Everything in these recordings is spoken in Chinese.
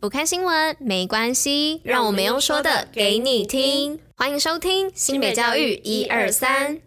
不看新闻没关系，让我们用说的给你听。欢迎收听新北教育一二三。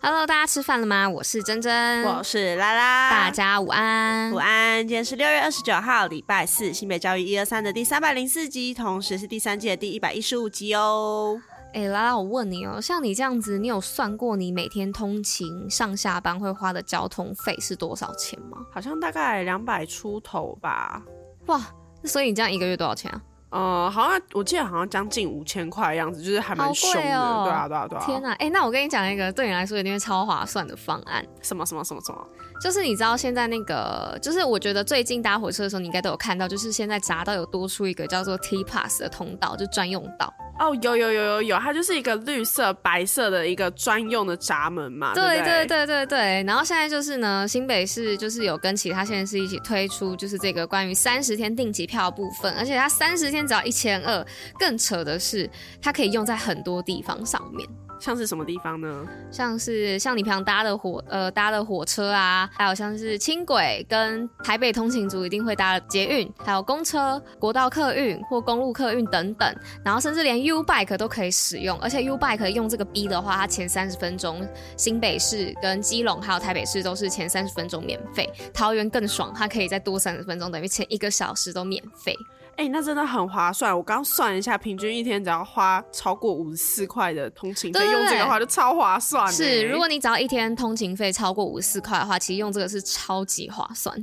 Hello，大家吃饭了吗？我是珍珍，我是拉拉，大家午安，午安。今天是六月二十九号，礼拜四，新北教育一二三的第三百零四集，同时是第三季的第一百一十五集哦。哎、欸，拉拉，我问你哦，像你这样子，你有算过你每天通勤上下班会花的交通费是多少钱吗？好像大概两百出头吧。哇，所以你这样一个月多少钱啊？呃，好像我记得好像将近五千块的样子，就是还蛮凶的。哦、对啊，对啊，对啊。天哪，哎、欸，那我跟你讲一个对你来说一定会超划算的方案。什么什么什么什么？就是你知道现在那个，就是我觉得最近搭火车的时候，你应该都有看到，就是现在匝道有多出一个叫做 T Pass 的通道，就专用道。哦，有有有有有，它就是一个绿色白色的一个专用的闸门嘛。对对对对对对。然后现在就是呢，新北市就是有跟其他县市一起推出，就是这个关于三十天定期票的部分，而且它三十天只要一千二。更扯的是，它可以用在很多地方上面。像是什么地方呢？像是像你平常搭的火呃搭的火车啊，还有像是轻轨跟台北通勤族一定会搭的捷运，还有公车、国道客运或公路客运等等，然后甚至连 U Bike 都可以使用，而且 U Bike 用这个 B 的话，它前三十分钟新北市跟基隆还有台北市都是前三十分钟免费，桃园更爽，它可以再多三十分钟，等于前一个小时都免费。哎、欸，那真的很划算。我刚算一下，平均一天只要花超过五十四块的通勤费，用这个的话就超划算。是，如果你只要一天通勤费超过五十四块的话，其实用这个是超级划算。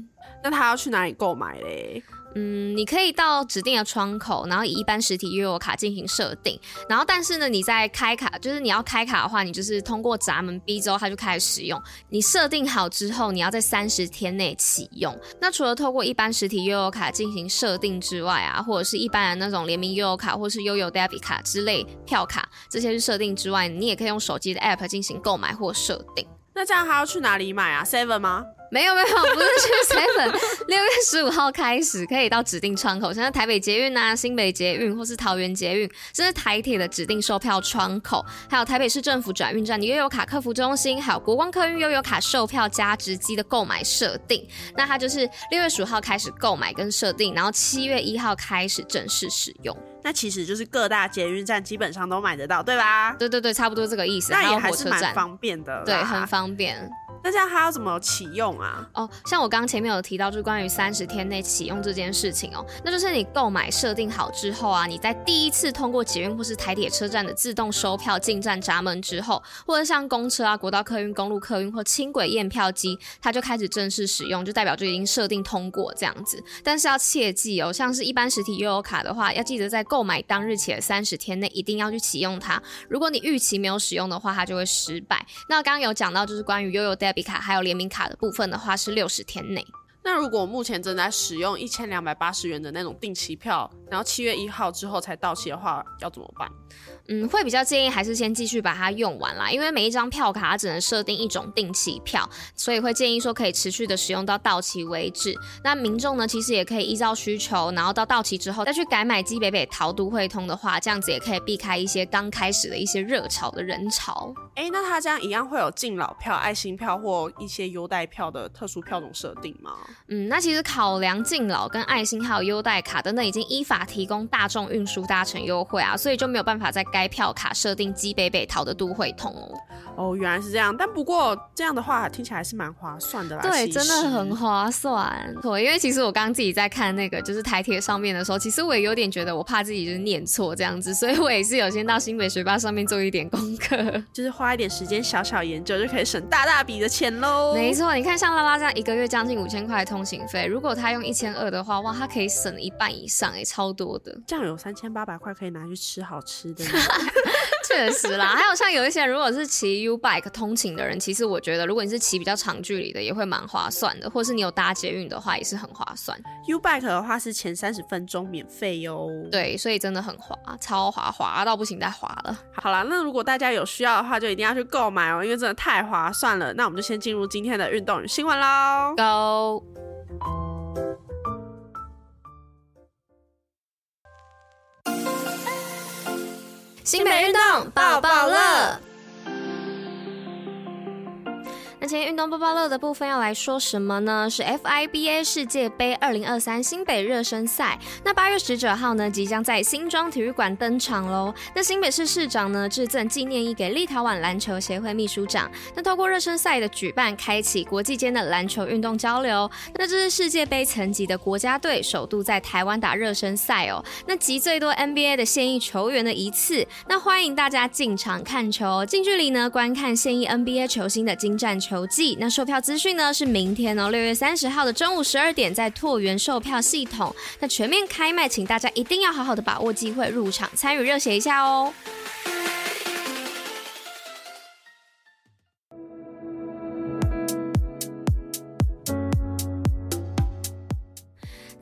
那他要去哪里购买嘞？嗯，你可以到指定的窗口，然后以一般实体悠游卡进行设定，然后但是呢，你在开卡，就是你要开卡的话，你就是通过闸门 B 之后，它就开始使用。你设定好之后，你要在三十天内启用。那除了透过一般实体悠游卡进行设定之外啊，或者是一般的那种联名悠游卡，或是悠游 Debit 卡之类票卡，这些是设定之外，你也可以用手机的 App 进行购买或设定。那这样还要去哪里买啊？Seven 吗？没有没有，不是去 Seven。六月十五号开始可以到指定窗口，像是台北捷运啊、新北捷运或是桃园捷运，这是台铁的指定售票窗口，还有台北市政府转运站的悠游卡客服中心，还有国光客运悠游卡售票加值机的购买设定。那它就是六月十五号开始购买跟设定，然后七月一号开始正式使用。那其实就是各大捷运站基本上都买得到，对吧？对对对，差不多这个意思。那也还是蛮方便的，对，很方便。那这样它要怎么启用啊？哦，像我刚前面有提到，就是关于三十天内启用这件事情哦，那就是你购买设定好之后啊，你在第一次通过捷运或是台铁车站的自动收票进站闸门之后，或者像公车啊、国道客运、公路客运或轻轨验票机，它就开始正式使用，就代表就已经设定通过这样子。但是要切记哦，像是一般实体悠游卡的话，要记得在购买当日起的三十天内一定要去启用它。如果你逾期没有使用的话，它就会失败。那刚刚有讲到就是关于悠游卡还有联名卡的部分的话，是六十天内。那如果目前正在使用一千两百八十元的那种定期票，然后七月一号之后才到期的话，要怎么办？嗯，会比较建议还是先继续把它用完啦，因为每一张票卡它只能设定一种定期票，所以会建议说可以持续的使用到到期为止。那民众呢，其实也可以依照需求，然后到到期之后再去改买基北北桃都会通的话，这样子也可以避开一些刚开始的一些热潮的人潮。哎，那它这样一样会有敬老票、爱心票或一些优待票的特殊票种设定吗？嗯，那其实考量敬老跟爱心还有优待卡等等已经依法提供大众运输搭乘优惠啊，所以就没有办法在该票卡设定基北北桃的都会通哦。哦，原来是这样，但不过这样的话听起来是蛮划算的啦。对，真的很划算。对，因为其实我刚刚自己在看那个就是台铁上面的时候，其实我也有点觉得我怕自己就是念错这样子，所以我也是有先到新北学霸上面做一点功课，就是花一点时间小小研究就可以省大大笔的钱喽。没错，你看像拉拉这样一个月将近五千块的通行费，如果他用一千二的话，哇，他可以省一半以上哎，超多的。这样有三千八百块可以拿去吃好吃的。确实啦，还有像有一些如果是骑 U Bike 通勤的人，其实我觉得如果你是骑比较长距离的，也会蛮划算的，或是你有搭捷运的话，也是很划算。U Bike 的话是前三十分钟免费哟。对，所以真的很划，超划，划到不行再划了。好啦，那如果大家有需要的话，就一定要去购买哦，因为真的太划算了。那我们就先进入今天的运动与新闻喽，Go！新北运动抱抱乐。那今天运动报报乐的部分要来说什么呢？是 FIBA 世界杯二零二三新北热身赛。那八月十九号呢，即将在新庄体育馆登场喽。那新北市市长呢，致赠纪念衣给立陶宛篮球协会秘书长。那透过热身赛的举办，开启国际间的篮球运动交流。那这是世界杯层级的国家队首度在台湾打热身赛哦。那集最多 NBA 的现役球员的一次。那欢迎大家进场看球，近距离呢观看现役 NBA 球星的精湛球技。那售票资讯呢是明天哦，六月三十号的中午十二点在拓元售票系统。那全面开卖，请大家一定要好好的把握机会入场参与热血一下哦。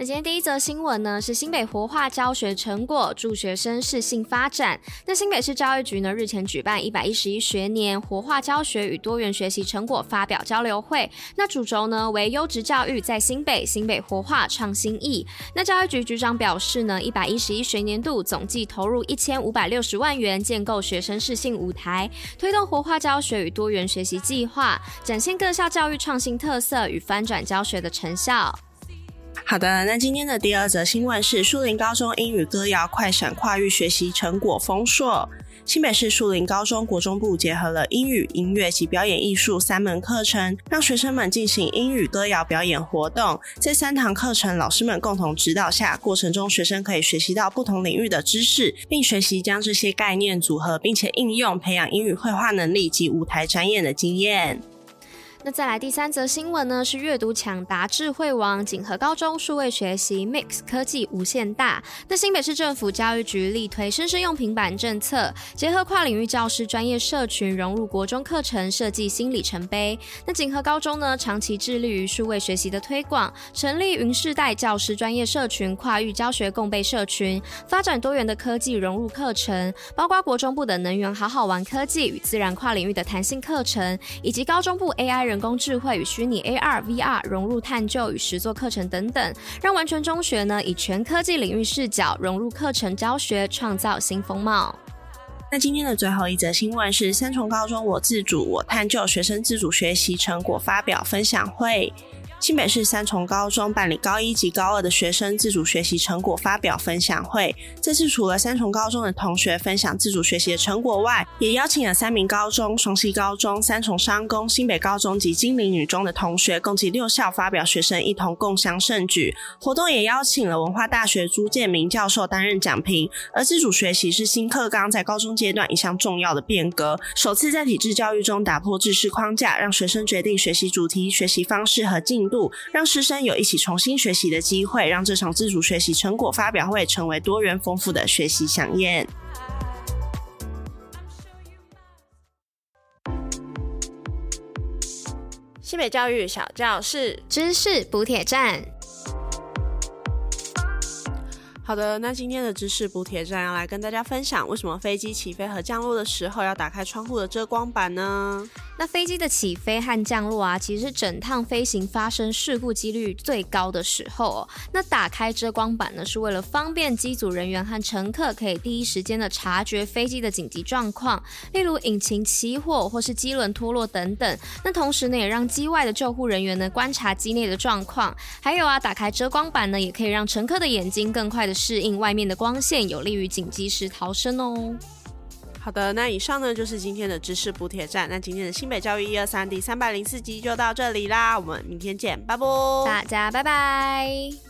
那今天第一则新闻呢，是新北活化教学成果，助学生适性发展。那新北市教育局呢，日前举办一百一十一学年活化教学与多元学习成果发表交流会。那主轴呢为优质教育在新北，新北活化创新意。那教育局局长表示呢，一百一十一学年度总计投入一千五百六十万元，建构学生适性舞台，推动活化教学与多元学习计划，展现各校教育创新特色与翻转教学的成效。好的，那今天的第二则新闻是树林高中英语歌谣快闪跨域学习成果丰硕。新北市树林高中国中部结合了英语、音乐及表演艺术三门课程，让学生们进行英语歌谣表演活动。在三堂课程老师们共同指导下，过程中学生可以学习到不同领域的知识，并学习将这些概念组合，并且应用，培养英语会话能力及舞台展演的经验。那再来第三则新闻呢？是阅读抢答智慧王锦和高中数位学习 Mix 科技无限大。那新北市政府教育局力推生生用平板政策，结合跨领域教师专业社群融入国中课程，设计新里程碑。那锦和高中呢，长期致力于数位学习的推广，成立云世代教师专业社群、跨域教学共备社群，发展多元的科技融入课程，包括国中部的能源好好玩科技与自然跨领域的弹性课程，以及高中部 AI。人工智慧与虚拟 AR、VR 融入探究与实作课程等等，让完全中学呢以全科技领域视角融入课程教学，创造新风貌。那今天的最后一则新闻是三重高中我自主我探究学生自主学习成果发表分享会。新北市三重高中办理高一及高二的学生自主学习成果发表分享会。这次除了三重高中的同学分享自主学习的成果外，也邀请了三名高中、双溪高中、三重商工、新北高中及金陵女中的同学，共计六校发表学生一同共襄盛举。活动也邀请了文化大学朱建明教授担任讲评。而自主学习是新课纲在高中阶段一项重要的变革，首次在体制教育中打破制式框架，让学生决定学习主题、学习方式和进度，让师生有一起重新学习的机会，让这场自主学习成果发表会成为多元丰富的学习飨宴。新北教育小教室，知识补帖站。好的，那今天的知识补帖站要来跟大家分享，为什么飞机起飞和降落的时候要打开窗户的遮光板呢？那飞机的起飞和降落啊，其实是整趟飞行发生事故几率最高的时候哦。那打开遮光板呢，是为了方便机组人员和乘客可以第一时间的察觉飞机的紧急状况，例如引擎起火或是机轮脱落等等。那同时呢，也让机外的救护人员呢观察机内的状况。还有啊，打开遮光板呢，也可以让乘客的眼睛更快的。适应外面的光线，有利于紧急时逃生哦。好的，那以上呢就是今天的知识补铁站。那今天的新北教育一二三第三百零四集就到这里啦，我们明天见，拜拜，大家拜拜。